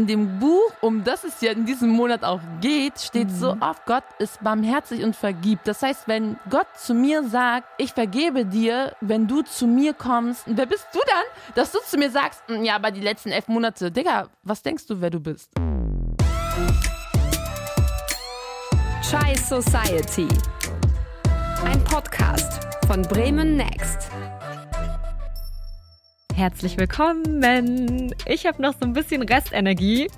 in dem Buch, um das es ja in diesem Monat auch geht, steht mhm. so oft, Gott ist barmherzig und vergibt. Das heißt, wenn Gott zu mir sagt, ich vergebe dir, wenn du zu mir kommst, wer bist du dann, dass du zu mir sagst, hm, ja, aber die letzten elf Monate, Digga, was denkst du, wer du bist? Chai Society. Ein Podcast von Bremen Next. Herzlich willkommen. Ich habe noch so ein bisschen Restenergie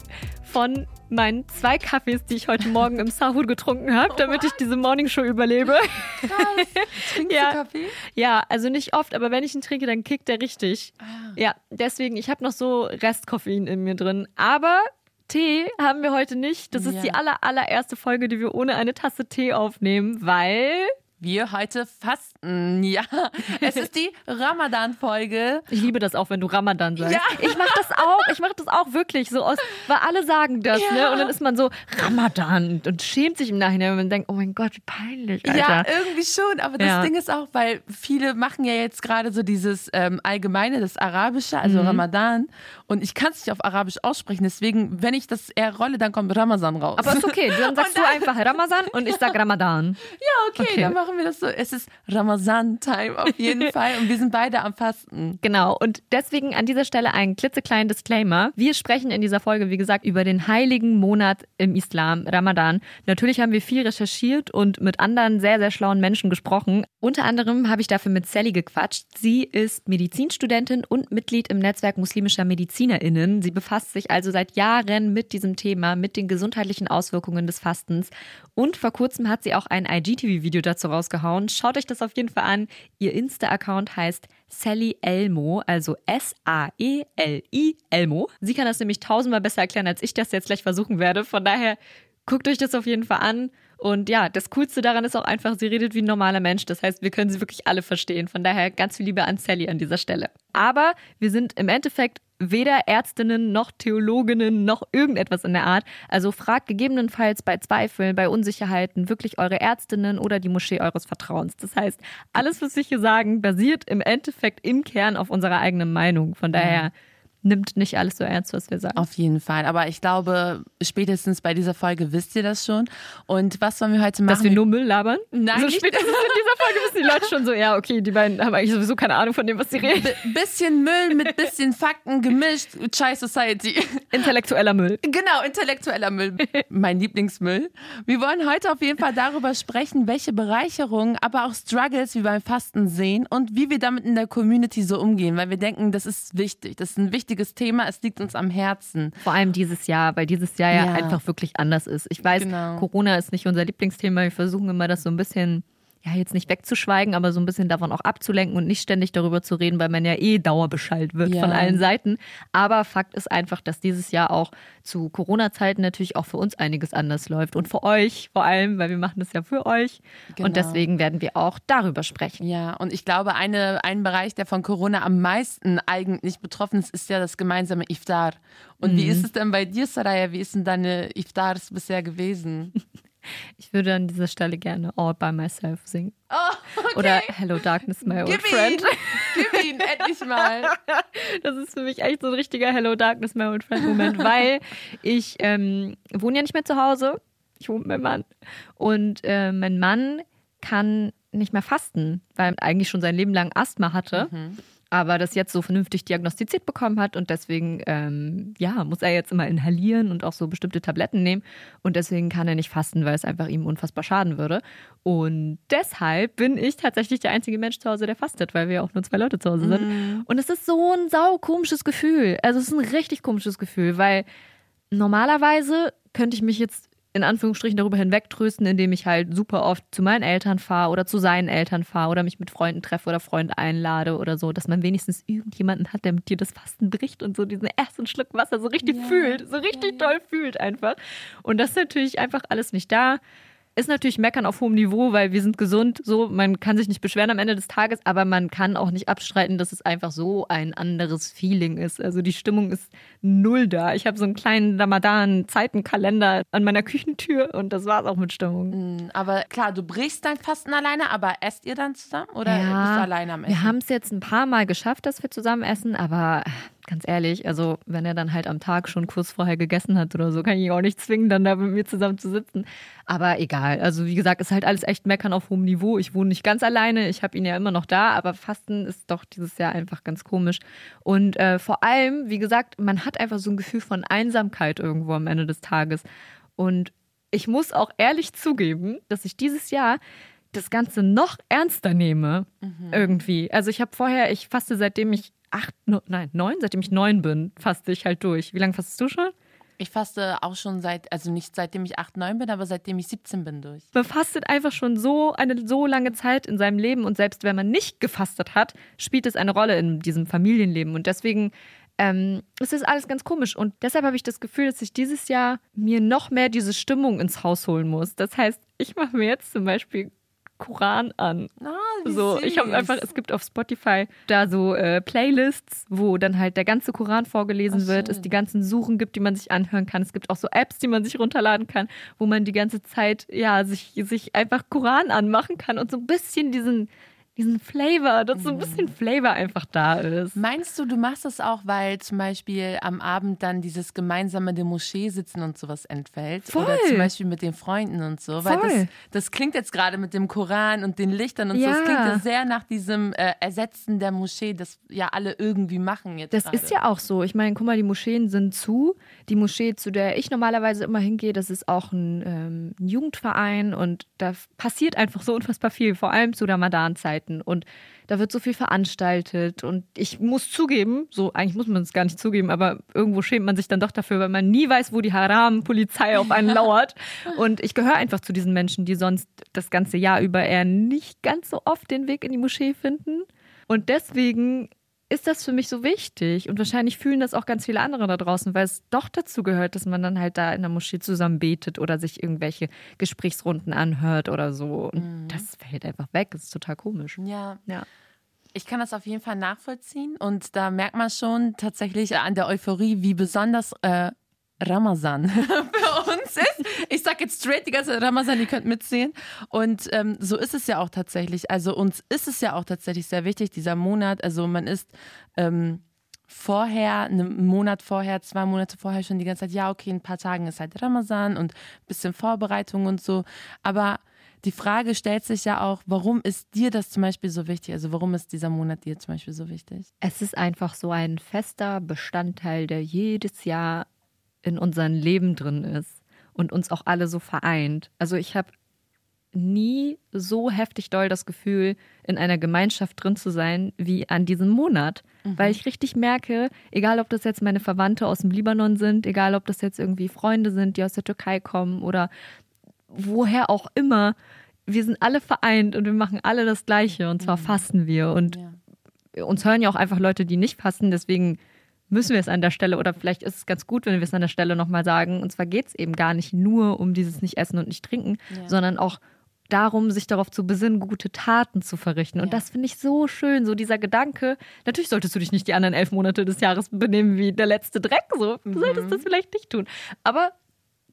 von meinen zwei Kaffees, die ich heute Morgen im Sahur getrunken habe, damit ich diese Morningshow überlebe. Krass. Trinkst ja. du Kaffee? Ja, also nicht oft, aber wenn ich ihn trinke, dann kickt er richtig. Ah. Ja, deswegen, ich habe noch so Restkoffein in mir drin. Aber Tee haben wir heute nicht. Das ist Ja. die aller, allererste Folge, die wir ohne eine Tasse Tee aufnehmen, weil Wir heute fasten. Ja, es ist die Ramadan-Folge. ich liebe das auch, wenn du Ramadan sagst. Ja. Ich mache das auch. Ich mache das auch wirklich so aus, weil alle sagen das, Ja. ne? Und dann ist man so Ramadan und schämt sich im Nachhinein, wenn man denkt, oh mein Gott, wie peinlich, Alter. Ja, irgendwie schon. Aber das Ja. Ding ist auch, weil viele machen ja jetzt gerade so dieses ähm, Allgemeine, das Arabische, also Mhm. Ramadan. Und ich kann es nicht auf Arabisch aussprechen. Deswegen, wenn ich das eher rolle, dann kommt Ramazan raus. Aber ist okay, dann sagst du einfach Ramazan und ich sag Ramadan. ja, okay, Okay. dann machen wir das so. Es ist Ramazan-Time auf jeden Fall. Und wir sind beide am Fasten. Genau, und deswegen an dieser Stelle ein klitzekleinen Disclaimer. Wir sprechen in dieser Folge, wie gesagt, über den heiligen Monat im Islam, Ramadan. Natürlich haben wir viel recherchiert und mit anderen sehr, sehr schlauen Menschen gesprochen. Unter anderem habe ich dafür mit Sally gequatscht. Sie ist Medizinstudentin und Mitglied im Netzwerk muslimischer MedizinerInnen. Sie befasst sich also seit Jahren mit diesem Thema, mit den gesundheitlichen Auswirkungen des Fastens. Und vor kurzem hat sie auch ein IGTV-Video dazu rausgehauen. Schaut euch das auf jeden Fall an. Ihr Insta-Account heißt Sally Elmo, also S-A-E-L-I Elmo. Sie kann das nämlich tausendmal besser erklären, als ich das jetzt gleich versuchen werde. Von daher guckt euch das auf jeden Fall an. Und ja, das Coolste daran ist auch einfach, sie redet wie ein normaler Mensch. Das heißt, wir können sie wirklich alle verstehen. Von daher ganz viel Liebe an Sally an dieser Stelle. Aber wir sind im Endeffekt weder Ärztinnen noch Theologinnen noch irgendetwas in der Art. Also fragt gegebenenfalls bei Zweifeln, bei Unsicherheiten wirklich eure Ärztinnen oder die Moschee eures Vertrauens. Das heißt, alles, was wir hier sagen, basiert im Endeffekt im Kern auf unserer eigenen Meinung. Von daher nimmt nicht alles so ernst, was wir sagen. Auf jeden Fall. Aber ich glaube, spätestens bei dieser Folge wisst ihr das schon. Und was wollen wir heute machen? Dass wir nur Müll labern? Nein, so nicht- spätestens in dieser Folge wissen die Leute schon so, ja, okay, die beiden haben eigentlich sowieso keine Ahnung von dem, was sie reden. B bisschen Müll mit bisschen Fakten gemischt. Chai Society. Intellektueller Müll. Genau, intellektueller Müll. Mein Lieblingsmüll. Wir wollen heute auf jeden Fall darüber sprechen, welche Bereicherungen, aber auch Struggles wir beim Fasten sehen und wie wir damit in der Community so umgehen, weil wir denken, das ist wichtig. Das ist ein wichtiges Thema. Es liegt uns am Herzen. Vor allem dieses Jahr, weil dieses Jahr ja, Ja. einfach wirklich anders ist. Ich weiß, Genau. Corona ist nicht unser Lieblingsthema. Wir versuchen immer, das so ein bisschen, ja, jetzt nicht wegzuschweigen, aber so ein bisschen davon auch abzulenken und nicht ständig darüber zu reden, weil man ja eh dauerbeschallt wird Ja. von allen Seiten. Aber Fakt ist einfach, dass dieses Jahr auch zu Corona-Zeiten natürlich auch für uns einiges anders läuft und für euch vor allem, weil wir machen das ja für euch. Genau. Und deswegen werden wir auch darüber sprechen. Ja, und ich glaube, eine, ein Bereich, der von Corona am meisten eigentlich betroffen ist, ist ja das gemeinsame Iftar. Und wie ist es denn bei dir, Saraya? Wie ist denn deine Iftars bisher gewesen? Ich würde an dieser Stelle gerne All by Myself singen. Oh, okay. Oder Hello Darkness, my old Gib friend. ihn, gib ihn, endlich mal. Das ist für mich echt so ein richtiger Hello Darkness, my old friend Moment, weil ich ähm, wohne ja nicht mehr zu Hause. Ich wohne mit meinem Mann. Und äh, mein Mann kann nicht mehr fasten, weil er eigentlich schon sein Leben lang Asthma hatte. Aber das jetzt so vernünftig diagnostiziert bekommen hat und deswegen, ähm, ja, muss er jetzt immer inhalieren und auch so bestimmte Tabletten nehmen. Und deswegen kann er nicht fasten, weil es einfach ihm unfassbar schaden würde. Und deshalb bin ich tatsächlich der einzige Mensch zu Hause, der fastet, weil wir ja auch nur zwei Leute zu Hause sind. Und es ist so ein sau komisches Gefühl. Also es ist ein richtig komisches Gefühl, weil normalerweise könnte ich mich jetzt in Anführungsstrichen darüber hinwegtrösten, indem ich halt super oft zu meinen Eltern fahre oder zu seinen Eltern fahre oder mich mit Freunden treffe oder Freunde einlade oder so, dass man wenigstens irgendjemanden hat, der mit dir das Fasten bricht und so diesen ersten Schluck Wasser so richtig fühlt, so richtig toll fühlt einfach. Und das ist natürlich einfach alles nicht da. Ist natürlich meckern auf hohem Niveau, weil wir sind gesund, so, man kann sich nicht beschweren am Ende des Tages, aber man kann auch nicht abstreiten, dass es einfach so ein anderes Feeling ist. Also die Stimmung ist null da. Ich habe so einen kleinen Ramadan-Zeitenkalender an meiner Küchentür und das war's auch mit Stimmung. Mm, Aber klar, du brichst dein Fasten alleine, aber esst ihr dann zusammen oder bist du alleine am Essen? Wir haben es jetzt ein paar Mal geschafft, dass wir zusammen essen, aber ganz ehrlich, also wenn er dann halt am Tag schon kurz vorher gegessen hat oder so, kann ich ihn auch nicht zwingen, dann da mit mir zusammen zu sitzen. Aber egal. Also wie gesagt, ist halt alles echt meckern auf hohem Niveau. Ich wohne nicht ganz alleine, ich habe ihn ja immer noch da, aber Fasten ist doch dieses Jahr einfach ganz komisch. Und äh, vor allem, wie gesagt, man hat einfach so ein Gefühl von Einsamkeit irgendwo am Ende des Tages. Und ich muss auch ehrlich zugeben, dass ich dieses Jahr das Ganze noch ernster nehme. Mhm. Irgendwie. Also ich habe vorher, ich faste seitdem ich acht, nein, neun, seitdem ich neun bin, faste ich halt durch. Wie lange fastest du schon? Ich faste auch schon seit, also nicht seitdem ich 8, 9 bin, aber seitdem ich 17 bin durch. Man fastet einfach schon so eine so lange Zeit in seinem Leben und selbst wenn man nicht gefastet hat, spielt es eine Rolle in diesem Familienleben. Und deswegen ähm, es ist alles ganz komisch. Und deshalb habe ich das Gefühl, dass ich dieses Jahr mir noch mehr diese Stimmung ins Haus holen muss. Das heißt, ich mache mir jetzt zum Beispiel Koran an. Oh, so, ich habe einfach, es gibt auf Spotify da so äh, Playlists, wo dann halt der ganze Koran vorgelesen oh, wird, es die ganzen Suchen gibt, die man sich anhören kann. Es gibt auch so Apps, die man sich runterladen kann, wo man die ganze Zeit ja sich, sich einfach Koran anmachen kann und so ein bisschen diesen diesen Flavor, dass so ein bisschen mhm. Flavor einfach da ist. Meinst du, du machst das auch, weil zum Beispiel am Abend dann dieses gemeinsame in der Moschee sitzen und sowas entfällt? Voll. Oder zum Beispiel mit den Freunden und so? Voll. Weil das, das klingt jetzt gerade mit dem Koran und den Lichtern und ja. so, das klingt ja sehr nach diesem äh, Ersetzen der Moschee, das ja alle irgendwie machen jetzt. Das grade. ist ja auch so. Ich meine, guck mal, die Moscheen sind zu. Die Moschee, zu der ich normalerweise immer hingehe, das ist auch ein, ähm, ein Jugendverein und da passiert einfach so unfassbar viel, vor allem zu Ramadan-Zeit. Möglichkeiten und da wird so viel veranstaltet und ich muss zugeben, so eigentlich muss man es gar nicht zugeben, aber irgendwo schämt man sich dann doch dafür, weil man nie weiß, wo die Haram-Polizei auf einen lauert. Und ich gehöre einfach zu diesen Menschen, die sonst das ganze Jahr über eher nicht ganz so oft den Weg in die Moschee finden. Und deswegen ist das für mich so wichtig. Und wahrscheinlich fühlen das auch ganz viele andere da draußen, weil es doch dazu gehört, dass man dann halt da in der Moschee zusammen betet oder sich irgendwelche Gesprächsrunden anhört oder so. Und mhm. das fällt einfach weg. Das ist total komisch. Ja. Ja. Ich kann das auf jeden Fall nachvollziehen und da merkt man schon tatsächlich an der Euphorie, wie besonders äh, Ramazan für uns ist. Ich sag jetzt straight die ganze Ramazan, ihr könnt mitsehen. Und ähm, so ist es ja auch tatsächlich. Also uns ist es ja auch tatsächlich sehr wichtig, dieser Monat. Also man ist ähm, vorher, einen Monat vorher, zwei Monate vorher schon die ganze Zeit, ja, okay, in ein paar Tagen ist halt Ramazan und ein bisschen Vorbereitung und so. Aber die Frage stellt sich ja auch, warum ist dir das zum Beispiel so wichtig? Also warum ist dieser Monat dir zum Beispiel so wichtig? Es ist einfach so ein fester Bestandteil, der jedes Jahr in unserem Leben drin ist und uns auch alle so vereint. Also ich habe nie so heftig doll das Gefühl, in einer Gemeinschaft drin zu sein, wie an diesem Monat. Mhm. Weil ich richtig merke, egal ob das jetzt meine Verwandte aus dem Libanon sind, egal ob das jetzt irgendwie Freunde sind, die aus der Türkei kommen oder woher auch immer, wir sind alle vereint und wir machen alle das Gleiche und zwar mhm. fasten wir. Und ja. uns hören ja auch einfach Leute, die nicht fasten, deswegen müssen wir es an der Stelle oder vielleicht ist es ganz gut, wenn wir es an der Stelle nochmal sagen. Und zwar geht es eben gar nicht nur um dieses Nicht-Essen und Nicht-Trinken, ja. sondern auch darum, sich darauf zu besinnen, gute Taten zu verrichten. Und ja. das finde ich so schön, so dieser Gedanke. Natürlich solltest du dich nicht die anderen elf Monate des Jahres benehmen wie der letzte Dreck. So, du mhm. solltest das vielleicht nicht tun. Aber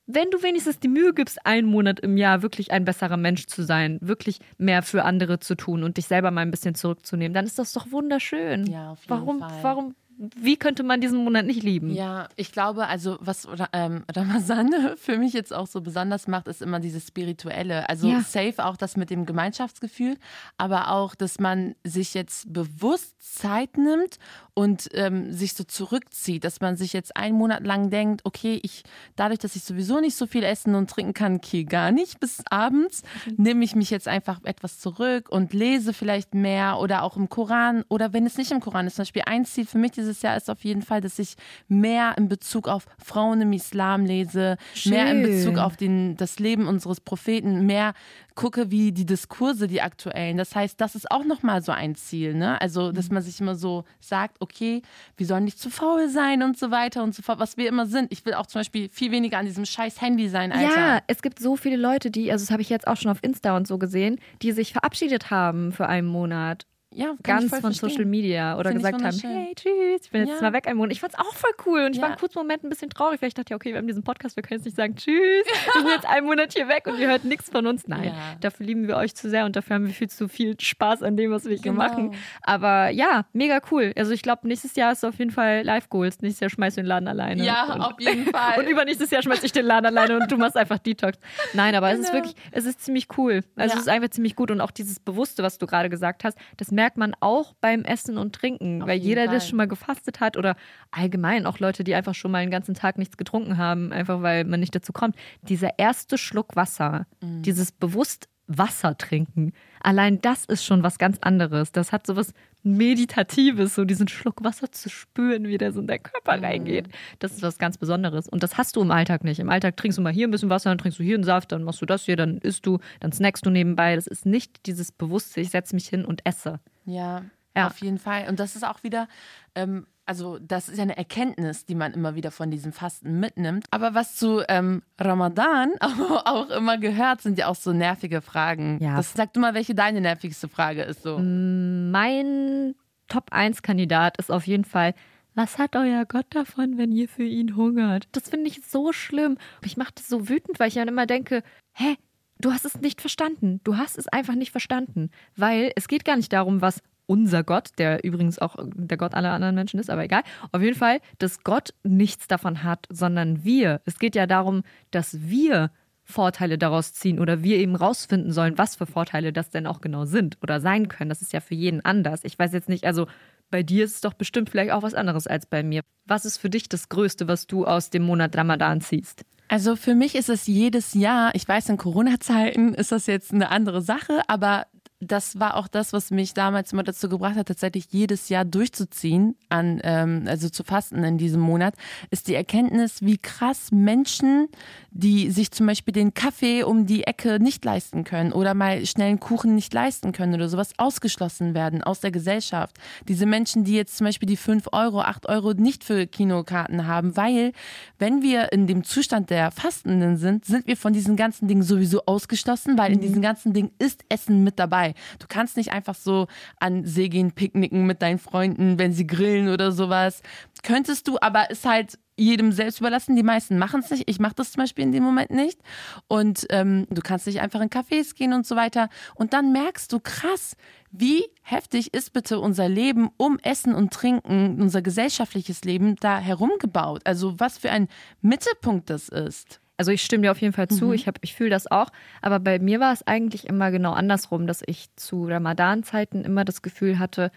wenn du wenigstens die Mühe gibst, einen Monat im Jahr wirklich ein besserer Mensch zu sein, wirklich mehr für andere zu tun und dich selber mal ein bisschen zurückzunehmen, dann ist das doch wunderschön. Ja, auf jeden warum, Fall. Warum wie könnte man diesen Monat nicht lieben? Ja, ich glaube, also was ähm, Ramazan für mich jetzt auch so besonders macht, ist immer dieses Spirituelle. Also ja. safe auch das mit dem Gemeinschaftsgefühl, aber auch, dass man sich jetzt bewusst Zeit nimmt und ähm, sich so zurückzieht, dass man sich jetzt einen Monat lang denkt, okay, ich dadurch, dass ich sowieso nicht so viel essen und trinken kann, okay, gar nicht bis abends, mhm. nehme ich mich jetzt einfach etwas zurück und lese vielleicht mehr oder auch im Koran oder wenn es nicht im Koran ist, zum Beispiel ein Ziel für mich dieses Jahr ist auf jeden Fall, dass ich mehr in Bezug auf Frauen im Islam lese, Schön. mehr in Bezug auf den, das Leben unseres Propheten, mehr gucke, wie die Diskurse, die aktuellen. Das heißt, das ist auch nochmal so ein Ziel, ne? Also, dass mhm. man sich immer so sagt, okay, wir sollen nicht zu faul sein und so weiter und so fort, was wir immer sind. Ich will auch zum Beispiel viel weniger an diesem scheiß Handy sein, Alter. Ja, es gibt so viele Leute, die, also das habe ich jetzt auch schon auf Insta und so gesehen, die sich verabschiedet haben für einen Monat Ja, ganz von verstehen. Social Media oder Find gesagt haben, hey, tschüss, ich bin jetzt Ja. mal weg einen Monat. Ich fand's auch voll cool und ich war Ja. einen kurzen Moment ein bisschen traurig, weil ich dachte, ja, okay, wir haben diesen Podcast, wir können jetzt nicht sagen, tschüss, wir sind jetzt einen Monat hier weg und ihr hört nichts von uns. Nein, Ja. dafür lieben wir euch zu sehr und dafür haben wir viel zu viel Spaß an dem, was wir hier Genau. machen. Aber ja, mega cool. Also ich glaube, nächstes Jahr ist auf jeden Fall Live-Goals. Nächstes Jahr schmeißt du den Laden alleine. Ja, und, auf jeden Fall. und übernächstes Jahr schmeiß ich den Laden alleine und du machst einfach Detox. Nein, aber es ist Genau. wirklich, es ist ziemlich cool. Also es ist einfach ziemlich gut und auch dieses Bewusste, was du gerade gesagt hast, das merkt man auch beim Essen und Trinken, Auf weil jeder, der Fall. schon mal gefastet hat oder allgemein auch Leute, die einfach schon mal einen ganzen Tag nichts getrunken haben, einfach weil man nicht dazu kommt. Dieser erste Schluck Wasser, Mhm. dieses bewusst Wasser trinken, allein das ist schon was ganz anderes. Das hat so was Meditatives, so diesen Schluck Wasser zu spüren, wie der so in deinen Körper Mhm. reingeht. Das ist was ganz Besonderes. Und das hast du im Alltag nicht. Im Alltag trinkst du mal hier ein bisschen Wasser, dann trinkst du hier einen Saft, dann machst du das hier, dann isst du, dann snackst du nebenbei. Das ist nicht dieses Bewusste, ich setze mich hin und esse. Ja, Ja. auf jeden Fall. Und das ist auch wieder, ähm, also das ist ja eine Erkenntnis, die man immer wieder von diesem Fasten mitnimmt. Aber was zu ähm, Ramadan auch, immer gehört, sind ja auch so nervige Fragen. Ja. Das sag du mal, welche deine nervigste Frage ist so. Mein Top-1-Kandidat ist auf jeden Fall, was hat euer Gott davon, wenn ihr für ihn hungert? Das finde ich so schlimm. Ich mache das so wütend, weil ich dann immer denke, hä, du hast es nicht verstanden. Du hast es einfach nicht verstanden. Weil es geht gar nicht darum, was unser Gott, der übrigens auch der Gott aller anderen Menschen ist, aber egal, auf jeden Fall, dass Gott nichts davon hat, sondern wir. Es geht ja darum, dass wir Vorteile daraus ziehen oder wir eben rausfinden sollen, was für Vorteile das denn auch genau sind oder sein können. Das ist ja für jeden anders. Ich weiß jetzt nicht, also bei dir ist es doch bestimmt vielleicht auch was anderes als bei mir. Was ist für dich das Größte, was du aus dem Monat Ramadan ziehst? Also für mich ist es jedes Jahr, ich weiß, in Corona-Zeiten ist das jetzt eine andere Sache, aber das war auch das, was mich damals immer dazu gebracht hat, tatsächlich jedes Jahr durchzuziehen, an, ähm, also zu fasten in diesem Monat, ist die Erkenntnis, wie krass Menschen, die sich zum Beispiel den Kaffee um die Ecke nicht leisten können oder mal schnell einen Kuchen nicht leisten können oder sowas, ausgeschlossen werden aus der Gesellschaft. Diese Menschen, die jetzt zum Beispiel die 5 Euro, 8 Euro nicht für Kinokarten haben, weil wenn wir in dem Zustand der Fastenden sind, sind wir von diesen ganzen Dingen sowieso ausgeschlossen, weil in diesen ganzen Dingen ist Essen mit dabei. Du kannst nicht einfach so an See gehen, picknicken mit deinen Freunden, wenn sie grillen oder sowas. Könntest du, aber ist halt jedem selbst überlassen. Die meisten machen es nicht. Ich mache das zum Beispiel in dem Moment nicht. Und ähm, du kannst nicht einfach in Cafés gehen und so weiter. Und dann merkst du krass, wie heftig ist bitte unser Leben um Essen und Trinken, unser gesellschaftliches Leben da herumgebaut. Also was für ein Mittelpunkt das ist. Also ich stimme dir auf jeden Fall zu, ich, hab- ich fühle das auch. Aber bei mir war es eigentlich immer genau andersrum, dass ich zu Ramadan-Zeiten immer das Gefühl hatte,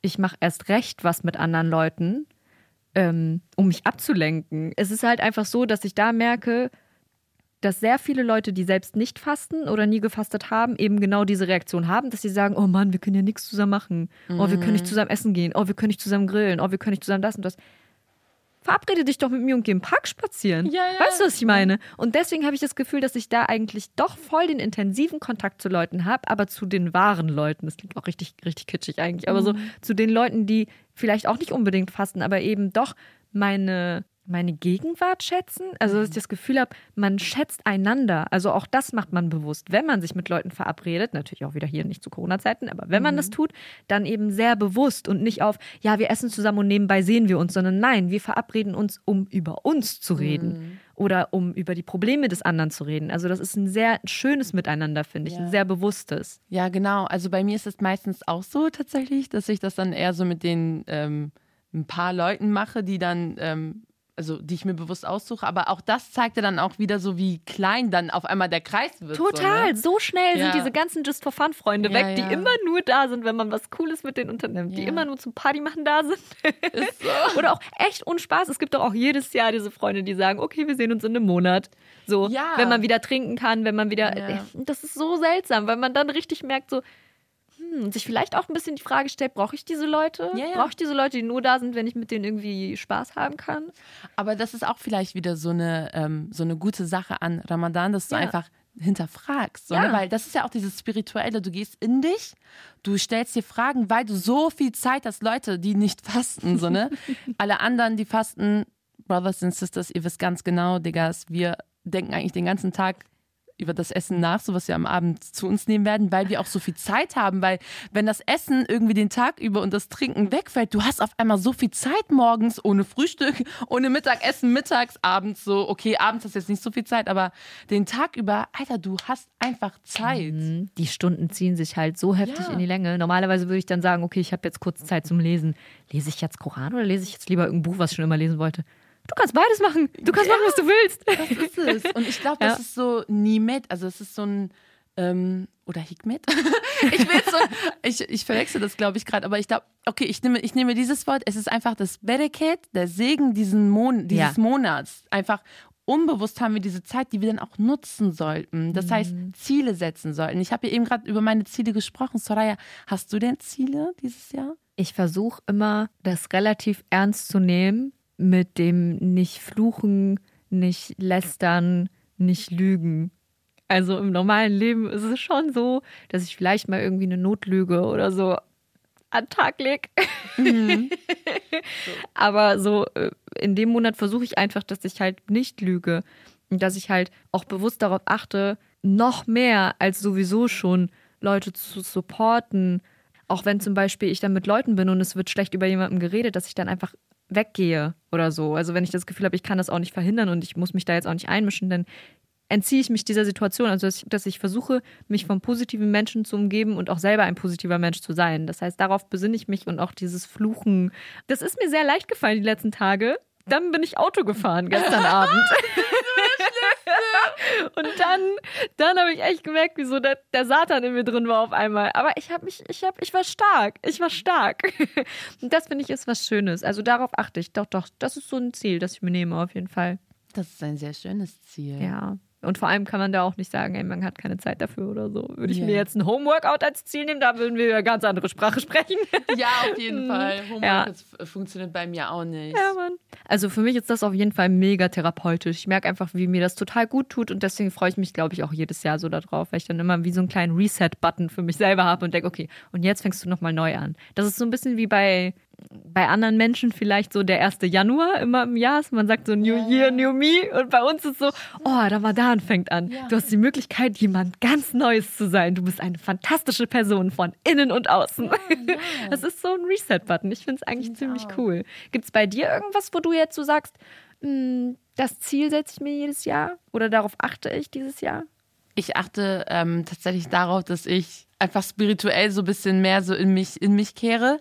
ich mache erst recht was mit anderen Leuten, ähm, um mich abzulenken. Es ist halt einfach so, dass ich da merke, dass sehr viele Leute, die selbst nicht fasten oder nie gefastet haben, eben genau diese Reaktion haben, dass sie sagen, oh Mann, wir können ja nichts zusammen machen. Oh, wir können nicht zusammen essen gehen. Oh, wir können nicht zusammen grillen. Oh, wir können nicht zusammen das und das. Verabrede dich doch mit mir und geh im Park spazieren. Ja, ja. Weißt du, was ich meine? Und deswegen habe ich das Gefühl, dass ich da eigentlich doch voll den intensiven Kontakt zu Leuten habe, aber zu den wahren Leuten. Das klingt auch richtig, richtig kitschig eigentlich, aber so zu den Leuten, die vielleicht auch nicht unbedingt fasten, aber eben doch meine, meine Gegenwart schätzen. Also, dass ich das Gefühl habe, man schätzt einander. Also, auch das macht man bewusst. Wenn man sich mit Leuten verabredet, natürlich auch wieder hier nicht zu Corona-Zeiten, aber wenn man das tut, dann eben sehr bewusst und nicht auf, ja, wir essen zusammen und nebenbei sehen wir uns, sondern nein, wir verabreden uns, um über uns zu reden oder um über die Probleme des anderen zu reden. Also, das ist ein sehr schönes Miteinander, finde ich, ein sehr bewusstes. Ja, genau. Also bei mir ist es meistens auch so tatsächlich, dass ich das dann eher so mit den ähm, ein paar Leuten mache, die dann, ähm, also die ich mir bewusst aussuche. Aber auch das zeigte dann auch wieder so, wie klein dann auf einmal der Kreis wird. Total, So, ne? so schnell Ja. sind diese ganzen Just for Fun Freunde Ja, weg, die ja. immer nur da sind, wenn man was Cooles mit denen unternimmt, die immer nur zum Party machen da sind. Ist so. Oder auch echt Unspaß. Es gibt doch auch jedes Jahr diese Freunde, die sagen, okay, wir sehen uns in einem Monat. So, Ja. wenn man wieder trinken kann, wenn man wieder. Das ist so seltsam, weil man dann richtig merkt, so, und sich vielleicht auch ein bisschen die Frage stellt, brauche ich diese Leute? Ja, ja. Brauche ich diese Leute, die nur da sind, wenn ich mit denen irgendwie Spaß haben kann? Aber das ist auch vielleicht wieder so eine, ähm, so eine gute Sache an Ramadan, dass du Ja. einfach hinterfragst. So, Ja. ne? Weil das ist ja auch dieses Spirituelle. Du gehst in dich, du stellst dir Fragen, weil du so viel Zeit hast, Leute, die nicht fasten. So, ne? Alle anderen, die fasten, Brothers and Sisters, ihr wisst ganz genau, Diggas, wir denken eigentlich den ganzen Tag über das Essen nach, so was wir am Abend zu uns nehmen werden, weil wir auch so viel Zeit haben, weil wenn das Essen irgendwie den Tag über und das Trinken wegfällt, du hast auf einmal so viel Zeit morgens ohne Frühstück, ohne Mittagessen, mittags, abends so, okay, abends hast du jetzt nicht so viel Zeit, aber den Tag über, Alter, du hast einfach Zeit. Mhm. Die Stunden ziehen sich halt so heftig Ja. in die Länge. Normalerweise würde ich dann sagen, okay, ich habe jetzt kurz Zeit zum Lesen. Lese ich jetzt Koran oder lese ich jetzt lieber irgendein Buch, was ich schon immer lesen wollte? Du kannst beides machen. Du kannst machen, was du willst. Das ist es. Und ich glaube, das Ja. ist so Nimet, also es ist so ein ähm, oder Hikmet. ich will so, ich, ich verwechsel das, glaube ich, gerade, aber ich glaube, okay, ich nehme, ich nehme dieses Wort, es ist einfach das Bereket, der Segen diesen Mon dieses Ja. Monats. Einfach unbewusst haben wir diese Zeit, die wir dann auch nutzen sollten. Das heißt, Mhm. Ziele setzen sollten. Ich habe ja eben gerade über meine Ziele gesprochen. Soraya, hast du denn Ziele dieses Jahr? Ich versuche immer, das relativ ernst zu nehmen mit dem nicht fluchen, nicht lästern, nicht lügen. Also im normalen Leben ist es schon so, dass ich vielleicht mal irgendwie eine Notlüge oder so an den Tag lege. Aber so äh, in dem Monat versuche ich einfach, dass ich halt nicht lüge und dass ich halt auch bewusst darauf achte, noch mehr als sowieso schon Leute zu supporten. Auch wenn zum Beispiel ich dann mit Leuten bin und es wird schlecht über jemanden geredet, dass ich dann einfach weggehe oder so. Also wenn ich das Gefühl habe, ich kann das auch nicht verhindern und ich muss mich da jetzt auch nicht einmischen, dann entziehe ich mich dieser Situation. Also dass ich, dass ich versuche, mich von positiven Menschen zu umgeben und auch selber ein positiver Mensch zu sein. Das heißt, darauf besinne ich mich und auch dieses Fluchen. Das ist mir sehr leicht gefallen die letzten Tage. Dann bin ich Auto gefahren gestern Abend. Und dann, dann habe ich echt gemerkt, wie so der, der Satan in mir drin war auf einmal. Aber ich habe mich, ich habe, ich war stark. Ich war stark. Und das finde ich ist was Schönes. Also darauf achte ich. Doch, doch, das ist so ein Ziel, das ich mir nehme auf jeden Fall. Das ist ein sehr schönes Ziel. Ja. Und vor allem kann man da auch nicht sagen, ey, man hat keine Zeit dafür oder so. Würde ich Ja. mir jetzt ein Homeworkout als Ziel nehmen, da würden wir eine ganz andere Sprache sprechen. Ja, auf jeden Fall. Homework Ja. das f- funktioniert bei mir auch nicht. Ja, Mann. Also für mich ist das auf jeden Fall mega therapeutisch. Ich merke einfach, wie mir das total gut tut und deswegen freue ich mich, glaube ich, auch jedes Jahr so darauf, weil ich dann immer wie so einen kleinen Reset-Button für mich selber habe und denke, okay, und jetzt fängst du nochmal neu an. Das ist so ein bisschen wie bei, bei anderen Menschen vielleicht so der 1. Januar immer im Jahr. ist. Man sagt so New Year, New Me und bei uns ist so, oh, Ramadan fängt an. Ja. Du hast die Möglichkeit, jemand ganz Neues zu sein. Du bist eine fantastische Person von innen und außen. Das ist so ein Reset-Button. Ich finde es eigentlich Finde ziemlich cool. Gibt es bei dir irgendwas, wo du jetzt so sagst, "Mm, das Ziel setze ich mir jedes Jahr oder darauf achte ich dieses Jahr? Ich achte ähm, tatsächlich darauf, dass ich einfach spirituell so ein bisschen mehr so in mich, in mich kehre.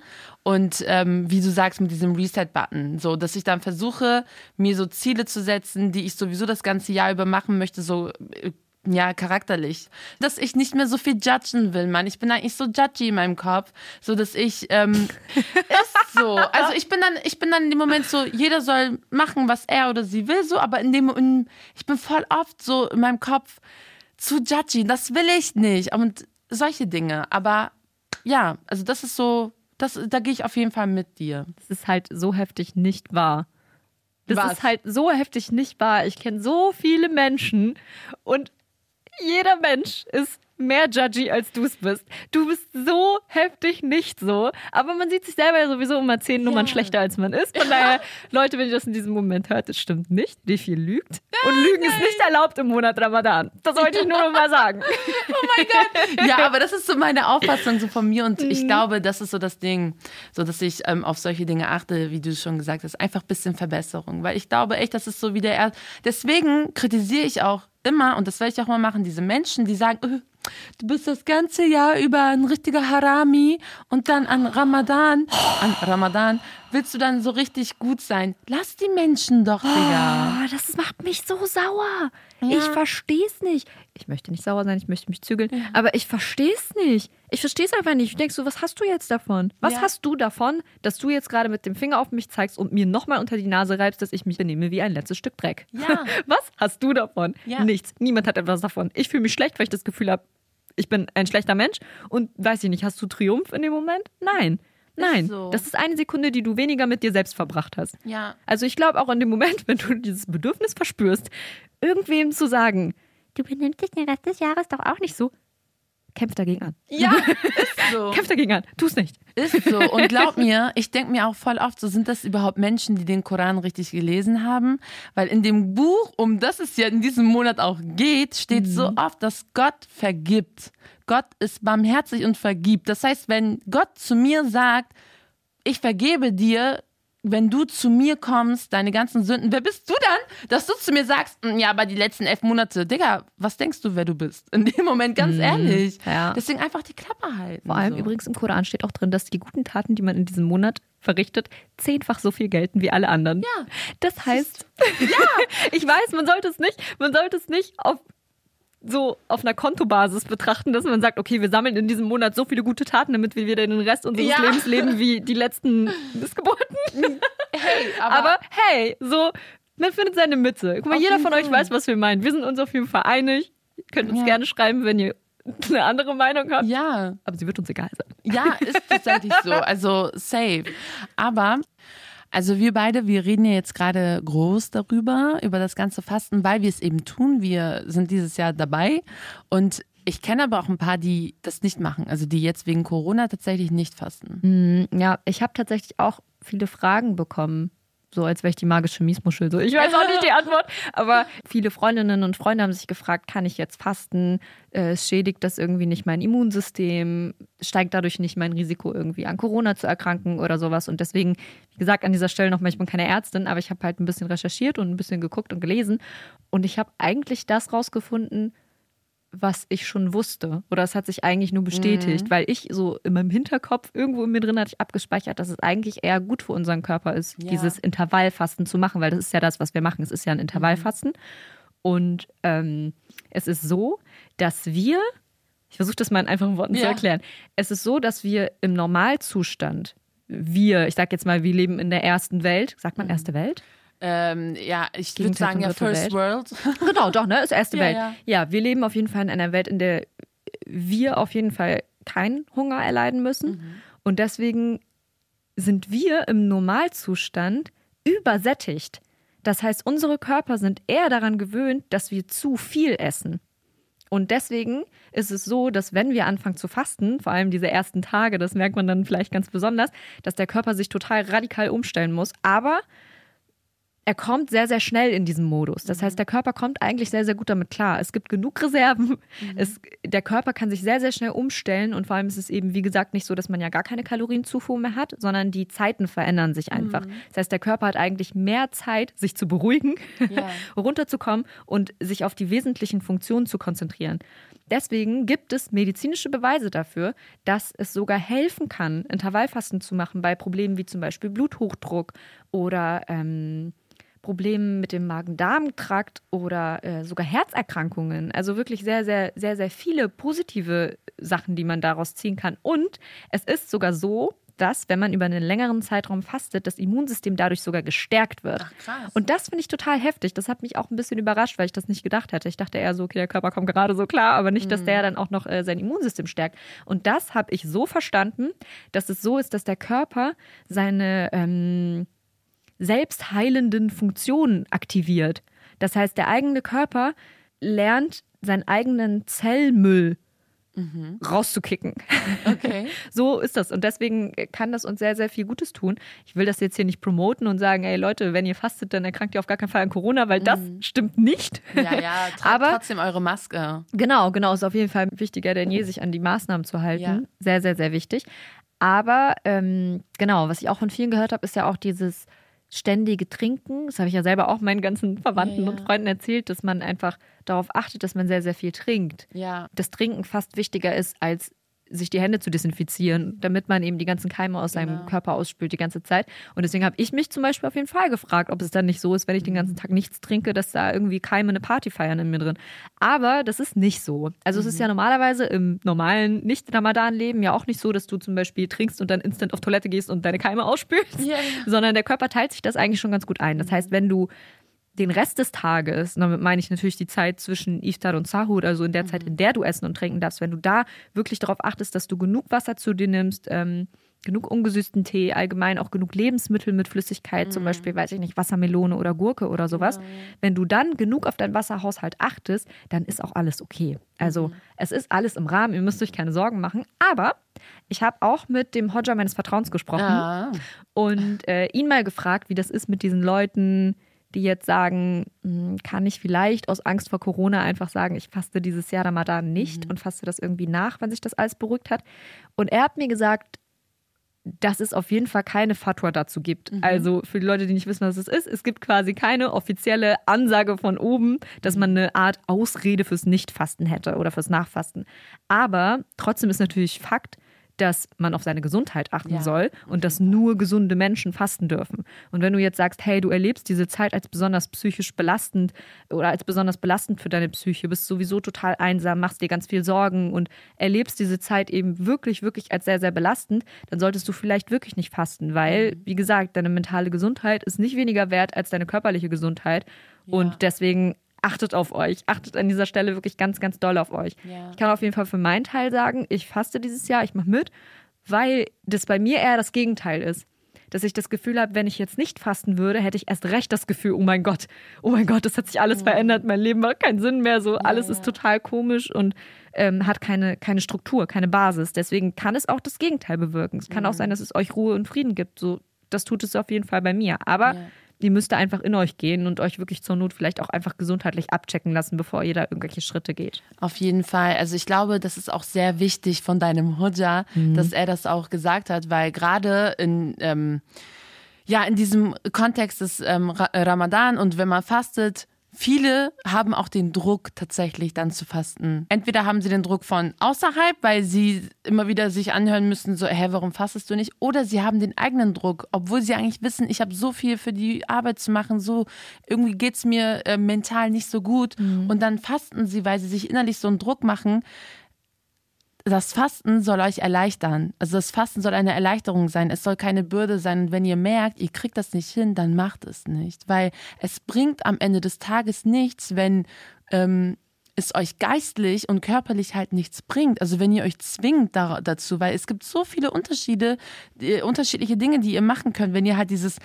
Und ähm, wie du sagst, mit diesem Reset-Button, so, dass ich dann versuche, mir so Ziele zu setzen, die ich sowieso das ganze Jahr über machen möchte, so äh, ja, charakterlich. Dass ich nicht mehr so viel judgen will, Mann. Ich bin eigentlich so judgy in meinem Kopf, so dass ich ähm, ist so. Also ich bin dann, ich bin dann in dem Moment so, jeder soll machen, was er oder sie will, so, aber in dem, in, ich bin voll oft so in meinem Kopf zu judgy. Das will ich nicht. Und solche Dinge. Aber ja, also das ist so, das, da gehe ich auf jeden Fall mit dir. Das ist halt so heftig nicht wahr. Das Was? ist halt so heftig nicht wahr. Ich kenne so viele Menschen und jeder Mensch ist mehr judgy, als du es bist. Du bist so heftig nicht so. Aber man sieht sich selber ja sowieso immer zehn Nummern schlechter, als man ist. Von daher, Leute, wenn ihr das in diesem Moment hört, das stimmt nicht. Defi lügt. Und Lügen ist nicht erlaubt im Monat Ramadan. Das wollte ich nur noch mal sagen. Ja, aber das ist so meine Auffassung so von mir und ich glaube, das ist so das Ding, so dass ich ähm, auf solche Dinge achte, wie du schon gesagt hast, einfach ein bisschen Verbesserung, weil ich glaube echt, das ist so wie der er deswegen kritisiere ich auch immer und das werde ich auch mal machen, diese Menschen, die sagen, äh, du bist das ganze Jahr über ein richtiger Harami und dann an Ramadan, an Ramadan willst du dann so richtig gut sein. Lass die Menschen doch, Digga. Ah, das macht mich so sauer. Ja. Ich verstehe es nicht. Ich möchte nicht sauer sein, ich möchte mich zügeln, aber ich verstehe es nicht. Ich verstehe es einfach nicht. Ich denke so, was hast du jetzt davon? Was Ja. hast du davon, dass du jetzt gerade mit dem Finger auf mich zeigst und mir nochmal unter die Nase reibst, dass ich mich benehme wie ein letztes Stück Dreck? Ja. Was hast du davon? Ja. Nichts. Niemand hat etwas davon. Ich fühle mich schlecht, weil ich das Gefühl habe, ich bin ein schlechter Mensch und weiß ich nicht, hast du Triumph in dem Moment? Nein. Nein, so. das ist eine Sekunde, die du weniger mit dir selbst verbracht hast. Ja. Also ich glaube auch in dem Moment, wenn du dieses Bedürfnis verspürst, irgendwem zu sagen, du benimmst dich den Rest des Jahres doch auch nicht so. Kämpf dagegen an. Ja, ist so. Kämpf dagegen an. Tu es nicht. Ist so. Und glaub mir, ich denke mir auch voll oft, so sind das überhaupt Menschen, die den Koran richtig gelesen haben? Weil in dem Buch, um das es ja in diesem Monat auch geht, steht Mhm. so oft, dass Gott vergibt. Gott ist barmherzig und vergibt. Das heißt, wenn Gott zu mir sagt, ich vergebe dir, wenn du zu mir kommst, deine ganzen Sünden, wer bist du dann, dass du zu mir sagst, "Mm, ja, aber die letzten elf Monate, Digga, was denkst du, wer du bist? In dem Moment, ganz ehrlich. Mhm. ja. Deswegen einfach die Klappe halten. Vor allem so. übrigens im Koran steht auch drin, dass die guten Taten, die man in diesem Monat verrichtet, zehnfach so viel gelten wie alle anderen. Ja. Das heißt, ja, ich weiß, man sollte es nicht, man sollte es nicht auf so auf einer Kontobasis betrachten, dass man sagt, okay, wir sammeln in diesem Monat so viele gute Taten, damit wir wieder den Rest unseres Ja. Lebens leben wie die letzten Missgeburten. Hey, Aber, hey, so, man findet seine Mitte. Guck mal, jeder von euch Fall. weiß, was wir meinen. Wir sind uns auf jeden Fall einig. Ihr könnt uns Ja. gerne schreiben, wenn ihr eine andere Meinung habt. ja, Aber sie wird uns egal sein. ja, ist tatsächlich so. Also safe. Aber also wir beide, wir reden ja jetzt gerade groß darüber, über das ganze Fasten, weil wir es eben tun. Wir sind dieses Jahr dabei und ich kenne aber auch ein paar, die das nicht machen, also die jetzt wegen Corona tatsächlich nicht fasten. Ja, ich habe tatsächlich auch viele Fragen bekommen. So als wäre ich die magische Miesmuschel. So, ich weiß auch nicht die Antwort. Aber viele Freundinnen und Freunde haben sich gefragt, kann ich jetzt fasten? Äh, schädigt das irgendwie nicht mein Immunsystem? Steigt dadurch nicht mein Risiko, irgendwie an Corona zu erkranken oder sowas? Und deswegen, wie gesagt, an dieser Stelle nochmal, ich bin keine Ärztin, aber ich habe halt ein bisschen recherchiert und ein bisschen geguckt und gelesen. Und ich habe eigentlich das rausgefunden, was ich schon wusste. Oder es hat sich eigentlich nur bestätigt, weil ich so in meinem Hinterkopf, irgendwo in mir drin hatte ich abgespeichert, dass es eigentlich eher gut für unseren Körper ist, Ja. dieses Intervallfasten zu machen, weil das ist ja das, was wir machen. Es ist ja ein Intervallfasten. Und ähm, es ist so, dass wir, ich versuche das mal in einfachen Worten zu Ja. erklären, es ist so, dass wir im Normalzustand, wir, ich sag jetzt mal, wir leben in der ersten Welt, sagt man erste Welt? Ähm, ja, ich würde sagen ja First World. Genau, doch, ne? Ist erste Ja, Welt. ja. Ja. wir leben auf jeden Fall in einer Welt, in der wir auf jeden Fall keinen Hunger erleiden müssen. Mhm. Und deswegen sind wir im Normalzustand übersättigt. Das heißt, unsere Körper sind eher daran gewöhnt, dass wir zu viel essen. Und deswegen ist es so, dass wenn wir anfangen zu fasten, vor allem diese ersten Tage, das merkt man dann vielleicht ganz besonders, dass der Körper sich total radikal umstellen muss. Aber er kommt sehr, sehr schnell in diesen Modus. Das heißt, der Körper kommt eigentlich sehr, sehr gut damit klar. Es gibt genug Reserven. Es, der Körper kann sich sehr, sehr schnell umstellen. Und vor allem ist es eben, wie gesagt, nicht so, dass man ja gar keine Kalorienzufuhr mehr hat, sondern die Zeiten verändern sich einfach. Das heißt, der Körper hat eigentlich mehr Zeit, sich zu beruhigen, Ja. runterzukommen und sich auf die wesentlichen Funktionen zu konzentrieren. Deswegen gibt es medizinische Beweise dafür, dass es sogar helfen kann, Intervallfasten zu machen bei Problemen wie zum Beispiel Bluthochdruck oder ähm, Problemen mit dem Magen-Darm-Trakt oder äh, sogar Herzerkrankungen. Also wirklich sehr, sehr, sehr, sehr viele positive Sachen, die man daraus ziehen kann. Und es ist sogar so, dass, wenn man über einen längeren Zeitraum fastet, das Immunsystem dadurch sogar gestärkt wird. Ach. Und das finde ich total heftig. Das hat mich auch ein bisschen überrascht, weil ich das nicht gedacht hätte. Ich dachte eher so, okay, der Körper kommt gerade so klar, aber nicht, dass der dann auch noch äh, sein Immunsystem stärkt. Und das habe ich so verstanden, dass es so ist, dass der Körper seine ähm, selbstheilenden Funktionen aktiviert. Das heißt, der eigene Körper lernt, seinen eigenen Zellmüll rauszukicken. Okay. So ist das. Und deswegen kann das uns sehr, sehr viel Gutes tun. Ich will das jetzt hier nicht promoten und sagen, ey Leute, wenn ihr fastet, dann erkrankt ihr auf gar keinen Fall an Corona, weil das stimmt nicht. Ja, ja, tragt Aber- trotzdem eure Maske. Genau, genau, ist auf jeden Fall wichtiger denn je, sich an die Maßnahmen zu halten. Ja. Sehr, sehr, sehr wichtig. Aber ähm, genau, was ich auch von vielen gehört habe, ist ja auch dieses ständige Trinken. Das habe ich ja selber auch meinen ganzen Verwandten Ja, ja. und Freunden erzählt, dass man einfach darauf achtet, dass man sehr, sehr viel trinkt. Ja. Das Trinken fast wichtiger ist, als sich die Hände zu desinfizieren, damit man eben die ganzen Keime aus seinem Genau. Körper ausspült die ganze Zeit. Und deswegen habe ich mich zum Beispiel auf jeden Fall gefragt, ob es dann nicht so ist, wenn ich den ganzen Mhm. Tag nichts trinke, dass da irgendwie Keime eine Party feiern in mir drin. Aber das ist nicht so. Also es ist Mhm. ja normalerweise im normalen Nicht-Ramadan-Leben ja auch nicht so, dass du zum Beispiel trinkst und dann instant auf Toilette gehst und deine Keime ausspülst, ja. sondern der Körper teilt sich das eigentlich schon ganz gut ein. Das heißt, wenn du den Rest des Tages, und damit meine ich natürlich die Zeit zwischen Iftar und Sahur, also in der Zeit, in der du essen und trinken darfst, wenn du da wirklich darauf achtest, dass du genug Wasser zu dir nimmst, ähm, genug ungesüßten Tee, allgemein auch genug Lebensmittel mit Flüssigkeit, zum Beispiel, weiß ich nicht, Wassermelone oder Gurke oder sowas. Wenn du dann genug auf deinen Wasserhaushalt achtest, dann ist auch alles okay. Also es ist alles im Rahmen, ihr müsst euch keine Sorgen machen. Aber ich habe auch mit dem Hodja meines Vertrauens gesprochen Ah. und äh, ihn mal gefragt, wie das ist mit diesen Leuten, die jetzt sagen, hm, kann ich vielleicht aus Angst vor Corona einfach sagen, ich faste dieses Jahr Ramadan nicht und faste das irgendwie nach, wenn sich das alles beruhigt hat. Und er hat mir gesagt, dass es auf jeden Fall keine Fatwa dazu gibt. Also für die Leute, die nicht wissen, was es ist, es gibt quasi keine offizielle Ansage von oben, dass man eine Art Ausrede fürs Nichtfasten hätte oder fürs Nachfasten. Aber trotzdem ist natürlich Fakt, dass man auf seine Gesundheit achten Ja, soll und dass nur gesunde Menschen fasten dürfen. Und wenn du jetzt sagst, hey, du erlebst diese Zeit als besonders psychisch belastend oder als besonders belastend für deine Psyche, bist sowieso total einsam, machst dir ganz viel Sorgen und erlebst diese Zeit eben wirklich, wirklich als sehr, sehr belastend, dann solltest du vielleicht wirklich nicht fasten, weil, wie gesagt, deine mentale Gesundheit ist nicht weniger wert als deine körperliche Gesundheit. Und deswegen achtet auf euch. Achtet an dieser Stelle wirklich ganz, ganz doll auf euch. Ja. Ich kann auf jeden Fall für meinen Teil sagen, ich faste dieses Jahr, ich mache mit, weil das bei mir eher das Gegenteil ist. Dass ich das Gefühl habe, wenn ich jetzt nicht fasten würde, hätte ich erst recht das Gefühl, oh mein Gott, oh mein Gott, das hat sich alles verändert, mein Leben macht keinen Sinn mehr, so alles ist total komisch und ähm, hat keine, keine Struktur, keine Basis. Deswegen kann es auch das Gegenteil bewirken. Es kann auch sein, dass es euch Ruhe und Frieden gibt. So, das tut es auf jeden Fall bei mir. Aber Die müsst ihr einfach in euch gehen und euch wirklich zur Not vielleicht auch einfach gesundheitlich abchecken lassen, bevor ihr da irgendwelche Schritte geht. Auf jeden Fall. Also ich glaube, das ist auch sehr wichtig von deinem Hodja, dass er das auch gesagt hat, weil gerade in ähm, ja in diesem Kontext des ähm, Ra Ramadan und wenn man fastet, viele haben auch den Druck tatsächlich dann zu fasten. Entweder haben sie den Druck von außerhalb, weil sie immer wieder sich anhören müssen, so, hä, warum fastest du nicht? Oder sie haben den eigenen Druck, obwohl sie eigentlich wissen, ich habe so viel für die Arbeit zu machen, so irgendwie geht's mir äh, mental nicht so gut. Und dann fasten sie, weil sie sich innerlich so einen Druck machen, das Fasten soll euch erleichtern. Also das Fasten soll eine Erleichterung sein. Es soll keine Bürde sein. Und wenn ihr merkt, ihr kriegt das nicht hin, dann macht es nicht. Weil es bringt am Ende des Tages nichts, wenn ähm, es euch geistlich und körperlich halt nichts bringt. Also wenn ihr euch zwingt da, dazu, weil es gibt so viele Unterschiede, äh, unterschiedliche Dinge, die ihr machen könnt. Wenn ihr halt dieses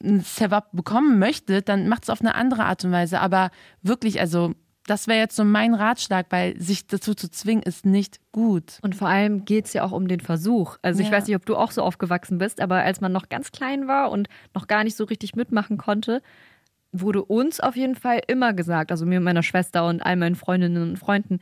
Sevap bekommen möchtet, dann macht es auf eine andere Art und Weise. Aber wirklich, also das wäre jetzt so mein Ratschlag, weil sich dazu zu zwingen ist nicht gut. Und vor allem geht es ja auch um den Versuch. Also ich Ja. weiß nicht, ob du auch so aufgewachsen bist, aber als man noch ganz klein war und noch gar nicht so richtig mitmachen konnte, wurde uns auf jeden Fall immer gesagt, also mir und meiner Schwester und all meinen Freundinnen und Freunden,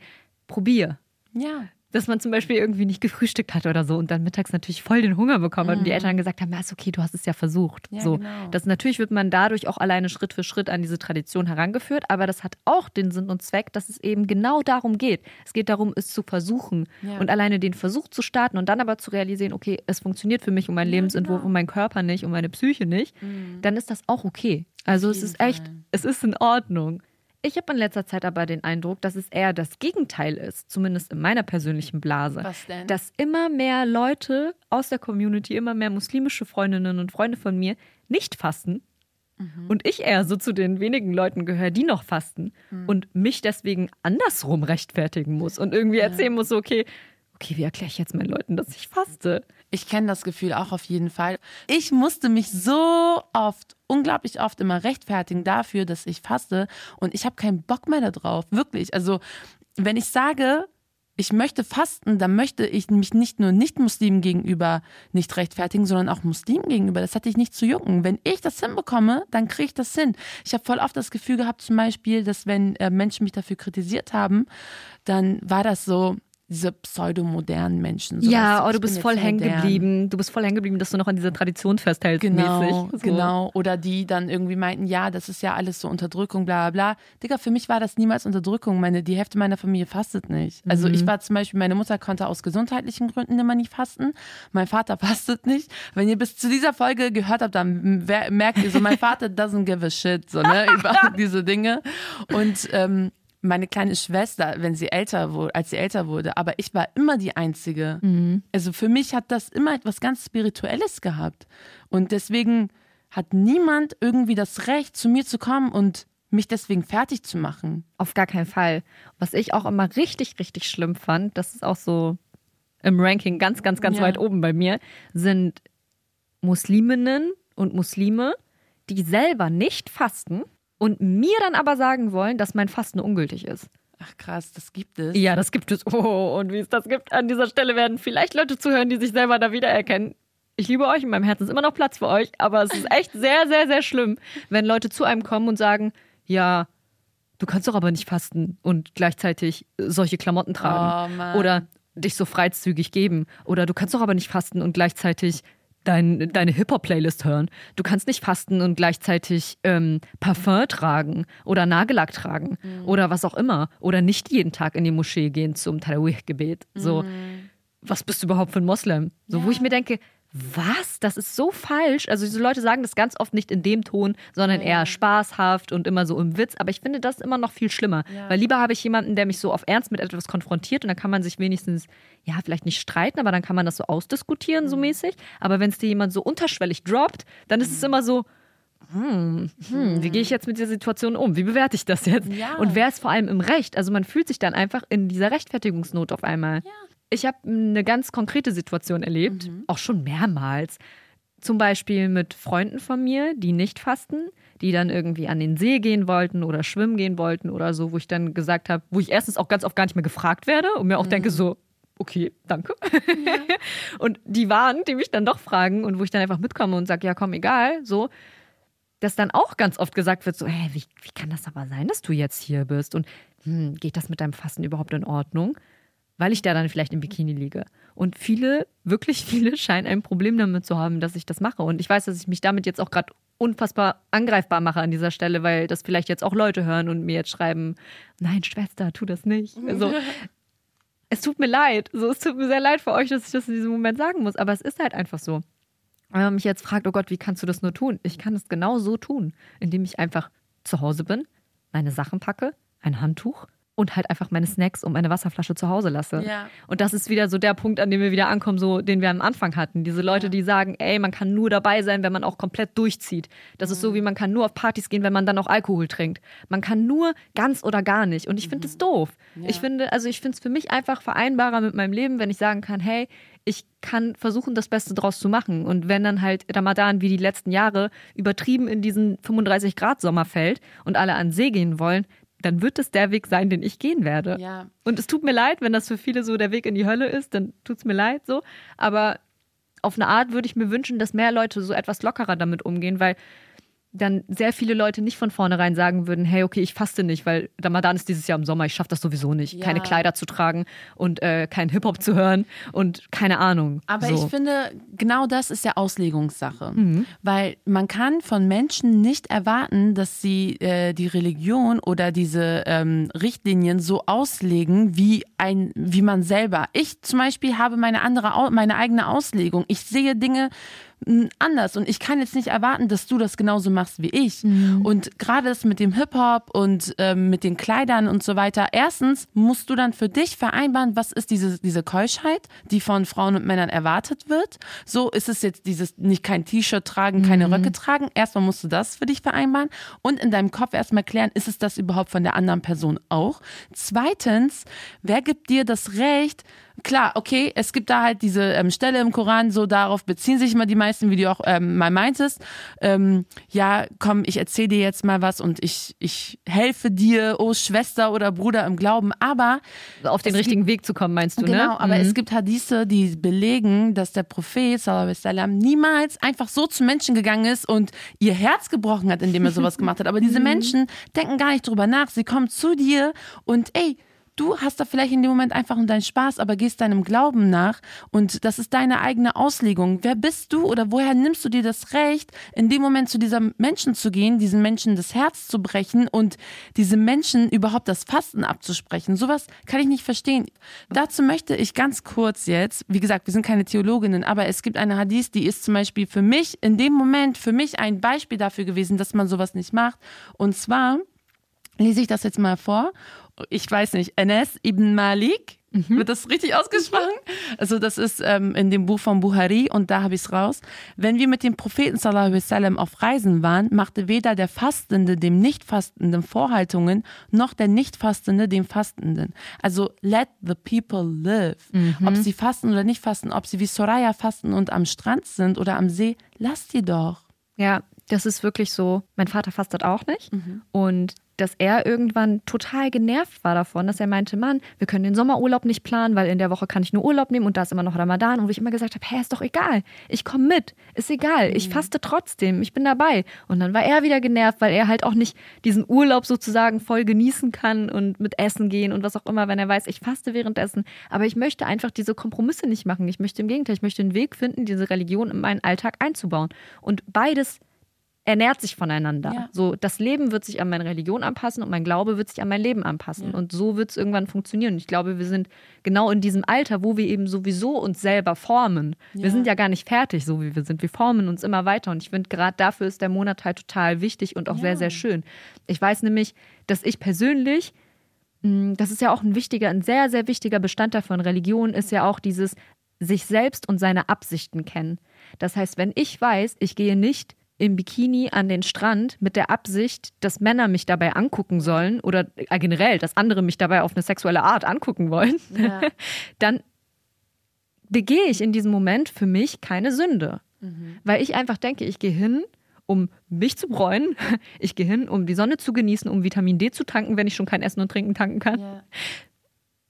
probier. Ja. Dass man zum Beispiel irgendwie nicht gefrühstückt hat oder so und dann mittags natürlich voll den Hunger bekommen hat und die Eltern gesagt haben, ja, ist okay, du hast es ja versucht. Mhm. Ja, so, genau. das natürlich wird man dadurch auch alleine Schritt für Schritt an diese Tradition herangeführt, aber das hat auch den Sinn und Zweck, dass es eben genau darum geht. Es geht darum, es zu versuchen Ja. und alleine den Versuch zu starten und dann aber zu realisieren, okay, es funktioniert für mich und mein Lebensentwurf genau. und mein Körper nicht und meine Psyche nicht, dann ist das auch okay. Also es ist echt, Fall. es ist in Ordnung. Ich habe in letzter Zeit aber den Eindruck, dass es eher das Gegenteil ist, zumindest in meiner persönlichen Blase. Was denn? Dass immer mehr Leute aus der Community, immer mehr muslimische Freundinnen und Freunde von mir nicht fasten. Und ich eher so zu den wenigen Leuten gehöre, die noch fasten und mich deswegen andersrum rechtfertigen muss und irgendwie erzählen muss, okay, okay, wie erkläre ich jetzt meinen Leuten, dass ich faste? Ich kenne das Gefühl auch auf jeden Fall. Ich musste mich so oft, unglaublich oft immer rechtfertigen dafür, dass ich faste und ich habe keinen Bock mehr darauf. Wirklich. Also, wenn ich sage, ich möchte fasten, dann möchte ich mich nicht nur Nicht-Muslimen gegenüber nicht rechtfertigen, sondern auch Muslimen gegenüber. Das hatte ich nicht zu jucken. Wenn ich das hinbekomme, dann kriege ich das hin. Ich habe voll oft das Gefühl gehabt, zum Beispiel, dass wenn äh, Menschen mich dafür kritisiert haben, dann war das so, diese pseudomodernen Menschen. So, ja, oh, ich du bist voll hängen geblieben. Du bist voll hängen geblieben, dass du noch an dieser Tradition festhältst. Genau, mäßig. So. genau. Oder die dann irgendwie meinten, ja, das ist ja alles so Unterdrückung, bla bla bla. Digga, für mich war das niemals Unterdrückung. Meine, die Hälfte meiner Familie fastet nicht. Also Mhm. ich war zum Beispiel, meine Mutter konnte aus gesundheitlichen Gründen immer nicht fasten. Mein Vater fastet nicht. Wenn ihr bis zu dieser Folge gehört habt, dann merkt ihr so, mein Vater doesn't give a shit, so, ne, über diese Dinge. Und, ähm, meine kleine Schwester, wenn sie älter wurde, als sie älter wurde, aber ich war immer die Einzige. Also für mich hat das immer etwas ganz Spirituelles gehabt. Und deswegen hat niemand irgendwie das Recht, zu mir zu kommen und mich deswegen fertig zu machen. Auf gar keinen Fall. Was ich auch immer richtig, richtig schlimm fand, das ist auch so im Ranking ganz, ganz, ganz Ja. weit oben bei mir, sind Musliminnen und Muslime, die selber nicht fasten und mir dann aber sagen wollen, dass mein Fasten ungültig ist. Ach krass, das gibt es. Ja, das gibt es. Oh, und wie es das gibt, an dieser Stelle werden vielleicht Leute zuhören, die sich selber da wiedererkennen. Ich liebe euch, in meinem Herzen ist immer noch Platz für euch, aber es ist echt sehr, sehr, sehr schlimm, wenn Leute zu einem kommen und sagen, ja, du kannst doch aber nicht fasten und gleichzeitig solche Klamotten tragen. Oh, Mann. oder dich so freizügig geben. Oder du kannst doch aber nicht fasten und gleichzeitig dein, deine Hip-Hop-Playlist hören. Du kannst nicht fasten und gleichzeitig ähm, Parfum tragen oder Nagellack tragen oder was auch immer. Oder nicht jeden Tag in die Moschee gehen zum Tarawih-Gebet. So, was bist du überhaupt für ein Moslem? So, wo ich mir denke, was? Das ist so falsch. Also diese Leute sagen das ganz oft nicht in dem Ton, sondern eher spaßhaft und immer so im Witz. Aber ich finde das immer noch viel schlimmer. Ja. Weil lieber habe ich jemanden, der mich so auf Ernst mit etwas konfrontiert und dann kann man sich wenigstens, ja, vielleicht nicht streiten, aber dann kann man das so ausdiskutieren, so mäßig. Aber wenn es dir jemand so unterschwellig droppt, dann ist es immer so, hm, hm, wie gehe ich jetzt mit dieser Situation um? Wie bewerte ich das jetzt? Ja. Und wer ist vor allem im Recht? Also man fühlt sich dann einfach in dieser Rechtfertigungsnot auf einmal. Ich habe eine ganz konkrete Situation erlebt, auch schon mehrmals. Zum Beispiel mit Freunden von mir, die nicht fasten, die dann irgendwie an den See gehen wollten oder schwimmen gehen wollten oder so, wo ich dann gesagt habe, wo ich erstens auch ganz oft gar nicht mehr gefragt werde und mir auch denke so, okay, danke. und die waren, die mich dann doch fragen und wo ich dann einfach mitkomme und sage, ja komm, egal, so, dass dann auch ganz oft gesagt wird, so, hey, wie, wie kann das aber sein, dass du jetzt hier bist? Und hm, geht das mit deinem Fasten überhaupt in Ordnung? Weil ich da dann vielleicht im Bikini liege. Und viele, wirklich viele, scheinen ein Problem damit zu haben, dass ich das mache. Und ich weiß, dass ich mich damit jetzt auch gerade unfassbar angreifbar mache an dieser Stelle, weil das vielleicht jetzt auch Leute hören und mir jetzt schreiben, nein, Schwester, tu das nicht. Also, es tut mir leid. So, es tut mir sehr leid für euch, dass ich das in diesem Moment sagen muss. Aber es ist halt einfach so. Wenn man mich jetzt fragt, oh Gott, wie kannst du das nur tun? Ich kann es genau so tun, indem ich einfach zu Hause bin, meine Sachen packe, ein Handtuch und halt einfach meine Snacks und meine Wasserflasche zu Hause lasse. Ja. Und das ist wieder so der Punkt, an dem wir wieder ankommen, so den wir am Anfang hatten. Diese Leute, die sagen, ey, man kann nur dabei sein, wenn man auch komplett durchzieht. Das ist so, wie man kann nur auf Partys gehen, wenn man dann auch Alkohol trinkt. Man kann nur ganz oder gar nicht. Und ich finde es doof. Ich finde, also ich finde es für mich einfach vereinbarer mit meinem Leben, wenn ich sagen kann, hey, ich kann versuchen, das Beste draus zu machen. Und wenn dann halt Ramadan wie die letzten Jahre übertrieben in diesen 35 Grad Sommer fällt und alle an See gehen wollen, dann wird es der Weg sein, den ich gehen werde. Ja. Und es tut mir leid, wenn das für viele so der Weg in die Hölle ist, dann tut es mir leid so. Aber auf eine Art würde ich mir wünschen, dass mehr Leute so etwas lockerer damit umgehen, weil dann sehr viele Leute nicht von vornherein sagen würden, hey, okay, ich faste nicht, weil Ramadan ist dieses Jahr im Sommer, ich schaffe das sowieso nicht, Ja. keine Kleider zu tragen und äh, kein Hip-Hop zu hören und keine Ahnung. Aber so. ich finde, genau das ist ja Auslegungssache. Mhm. Weil man kann von Menschen nicht erwarten, dass sie äh, die Religion oder diese ähm, Richtlinien so auslegen, wie ein, wie man selber. Ich zum Beispiel habe meine andere, meine eigene Auslegung. Ich sehe Dinge anders und ich kann jetzt nicht erwarten, dass du das genauso machst wie ich. Und gerade das mit dem Hip-Hop und ähm, mit den Kleidern und so weiter. Erstens musst du dann für dich vereinbaren, was ist diese, diese Keuschheit, die von Frauen und Männern erwartet wird. So ist es jetzt dieses nicht kein T-Shirt tragen, keine Röcke tragen. Erstmal musst du das für dich vereinbaren und in deinem Kopf erstmal klären, ist es das überhaupt von der anderen Person auch? Zweitens, wer gibt dir das Recht, Klar, okay, es gibt da halt diese ähm, Stelle im Koran, so darauf beziehen sich immer die meisten, wie du auch ähm, mal meintest. Ähm, ja, komm, ich erzähle dir jetzt mal was und ich, ich helfe dir, oh Schwester oder Bruder im Glauben. Aber auf den richtigen Weg zu kommen, meinst du, ne? Genau, aber es gibt Hadithe, die belegen, dass der Prophet wasallam, niemals einfach so zu Menschen gegangen ist und ihr Herz gebrochen hat, indem er sowas gemacht hat. Aber diese Menschen denken gar nicht drüber nach. Sie kommen zu dir und ey, du hast da vielleicht in dem Moment einfach nur deinen Spaß, aber gehst deinem Glauben nach und das ist deine eigene Auslegung. Wer bist du oder woher nimmst du dir das Recht, in dem Moment zu diesem Menschen zu gehen, diesen Menschen das Herz zu brechen und diesem Menschen überhaupt das Fasten abzusprechen? Sowas kann ich nicht verstehen. Dazu möchte ich ganz kurz jetzt, wie gesagt, wir sind keine Theologinnen, aber es gibt eine Hadith, die ist zum Beispiel für mich in dem Moment für mich ein Beispiel dafür gewesen, dass man sowas nicht macht. Und zwar lese ich das jetzt mal vor. Ich weiß nicht, Enes ibn Malik, Wird das richtig ausgesprochen? Also das ist ähm, in dem Buch von Buhari und da habe ich es raus. Wenn wir mit dem Propheten sallallahu alaihi wasallam auf Reisen waren, machte weder der Fastende dem Nichtfastenden Vorhaltungen, noch der Nichtfastende dem Fastenden. Also let the people live. Ob sie fasten oder nicht fasten, ob sie wie Soraya fasten und am Strand sind oder am See, lasst die doch. Ja, das ist wirklich so. Mein Vater fastet auch nicht. Und dass er irgendwann total genervt war davon, dass er meinte, Mann, wir können den Sommerurlaub nicht planen, weil in der Woche kann ich nur Urlaub nehmen und da ist immer noch Ramadan. Und wo ich immer gesagt habe, hä, ist doch egal. Ich komme mit. Ist egal. Ich faste trotzdem. Ich bin dabei. Und dann war er wieder genervt, weil er halt auch nicht diesen Urlaub sozusagen voll genießen kann und mit Essen gehen und was auch immer, wenn er weiß, ich faste währenddessen. Aber ich möchte einfach diese Kompromisse nicht machen. Ich möchte im Gegenteil, ich möchte einen Weg finden, diese Religion in meinen Alltag einzubauen. Und beides ernährt sich voneinander. Ja. So, das Leben wird sich an meine Religion anpassen und mein Glaube wird sich an mein Leben anpassen. Ja. Und so wird es irgendwann funktionieren. Und ich glaube, wir sind genau in diesem Alter, wo wir eben sowieso uns selber formen. Ja. Wir sind ja gar nicht fertig, so wie wir sind. Wir formen uns immer weiter. Und ich finde, gerade dafür ist der Monat halt total wichtig und auch sehr, sehr schön. Ich weiß nämlich, dass ich persönlich mh, das ist ja auch ein wichtiger, ein sehr, sehr wichtiger Bestandteil von Religion, ist ja auch dieses sich selbst und seine Absichten kennen. Das heißt, wenn ich weiß, ich gehe nicht im Bikini an den Strand mit der Absicht, dass Männer mich dabei angucken sollen oder äh, generell, dass andere mich dabei auf eine sexuelle Art angucken wollen, Ja. dann begehe ich in diesem Moment für mich keine Sünde. Weil ich einfach denke, ich gehe hin, um mich zu bräunen. Ich gehe hin, um die Sonne zu genießen, um Vitamin D zu tanken, wenn ich schon kein Essen und Trinken tanken kann. Ja.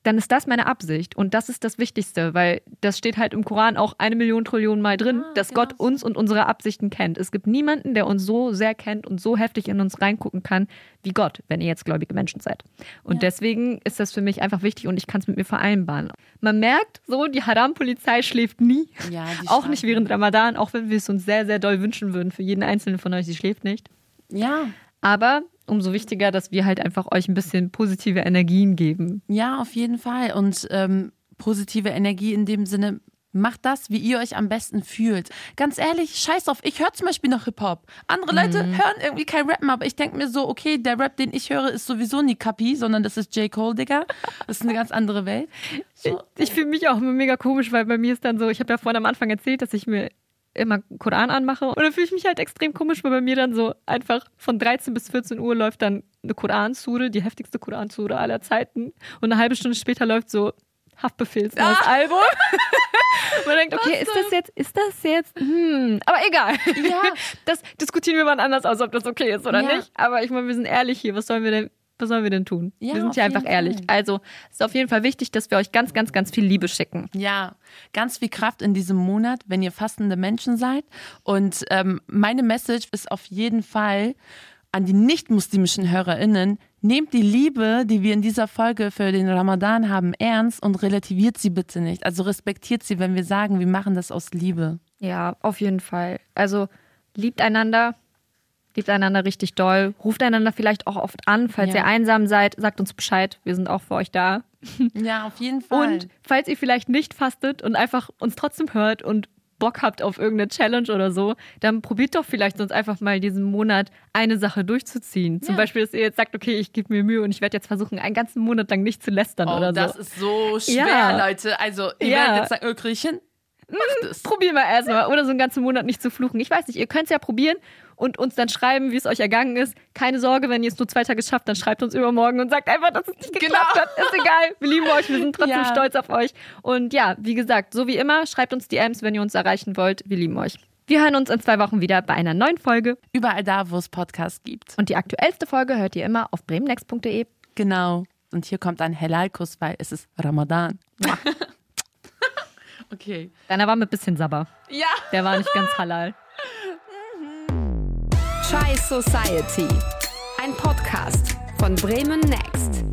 Dann ist das meine Absicht. Und das ist das Wichtigste, weil das steht halt im Koran auch eine Million Trillionen Mal drin, Ah, dass genau Gott uns und unsere Absichten kennt. Es gibt niemanden, der uns so sehr kennt und so heftig in uns reingucken kann wie Gott, wenn ihr jetzt gläubige Menschen seid. Und Ja. deswegen ist das für mich einfach wichtig und ich kann es mit mir vereinbaren. Man merkt so, die Haram-Polizei schläft nie. Ja, auch nicht während Ramadan, auch wenn wir es uns sehr, sehr doll wünschen würden für jeden einzelnen von euch, sie schläft nicht. Ja, Aber umso wichtiger, dass wir halt einfach euch ein bisschen positive Energien geben. ja, auf jeden Fall. Und ähm, positive Energie in dem Sinne, macht das, wie ihr euch am besten fühlt. Ganz ehrlich, scheiß auf, ich höre zum Beispiel noch Hip-Hop. Andere Leute hören irgendwie kein Rappen, aber ich denke mir so, okay, der Rap, den ich höre, ist sowieso nie Kapi, sondern das ist J. Cole, Digga. Das ist eine ganz andere Welt. So, Ich fühle mich auch immer mega komisch, weil bei mir ist dann so, ich habe ja vorhin am Anfang erzählt, dass ich mir immer Koran anmache und dann fühle ich mich halt extrem komisch, weil bei mir dann so einfach von 13 bis 14 Uhr läuft dann eine Koransure, die heftigste Koransure aller Zeiten und eine halbe Stunde später läuft so Haftbefehls neues Album. Man denkt, okay, ist das jetzt, ist das jetzt, hm, aber egal. Ja. Das diskutieren wir mal anders aus, ob das okay ist oder Ja. nicht. Aber ich meine, wir sind ehrlich hier. Was sollen wir denn, was sollen wir denn tun? Ja, wir sind hier einfach ehrlich. Fall. Also, es ist auf jeden Fall wichtig, dass wir euch ganz, ganz, ganz viel Liebe schicken. Ja, ganz viel Kraft in diesem Monat, wenn ihr fastende Menschen seid. Und ähm, meine Message ist auf jeden Fall an die nicht-muslimischen HörerInnen, nehmt die Liebe, die wir in dieser Folge für den Ramadan haben, ernst und relativiert sie bitte nicht. Also respektiert sie, wenn wir sagen, wir machen das aus Liebe. Ja, auf jeden Fall. Also, liebt einander. Liebt einander richtig doll. Ruft einander vielleicht auch oft an. Falls Ja. ihr einsam seid, sagt uns Bescheid. Wir sind auch für euch da. Ja, auf jeden Fall. Und falls ihr vielleicht nicht fastet und einfach uns trotzdem hört und Bock habt auf irgendeine Challenge oder so, dann probiert doch vielleicht sonst einfach mal diesen Monat eine Sache durchzuziehen. Zum Ja. Beispiel, dass ihr jetzt sagt, okay, ich gebe mir Mühe und ich werde jetzt versuchen, einen ganzen Monat lang nicht zu lästern oh, oder das so. ist so schwer, Ja. Leute. Also, ihr Ja. werdet jetzt sagen, krieg ich hin? Macht es. Probieren wir erstmal. Oder so einen ganzen Monat nicht zu fluchen. Ich weiß nicht, ihr könnt es ja probieren und uns dann schreiben, wie es euch ergangen ist. Keine Sorge, wenn ihr es nur zwei Tage schafft, dann schreibt uns übermorgen und sagt einfach, dass es nicht geklappt Genau. hat. Ist egal. Wir lieben euch, wir sind trotzdem Ja. stolz auf euch. Und ja, wie gesagt, so wie immer, schreibt uns DMs, wenn ihr uns erreichen wollt. Wir lieben euch. Wir hören uns in zwei Wochen wieder bei einer neuen Folge. Überall da, wo es Podcasts gibt. Und die aktuellste Folge hört ihr immer auf bremennext.de. Genau. Und hier kommt ein Helalkuss, weil es ist Ramadan. okay. Deiner war mit bisschen Sabber. Ja. Der war nicht ganz halal. Chai Society. Ein Podcast von Bremen Next.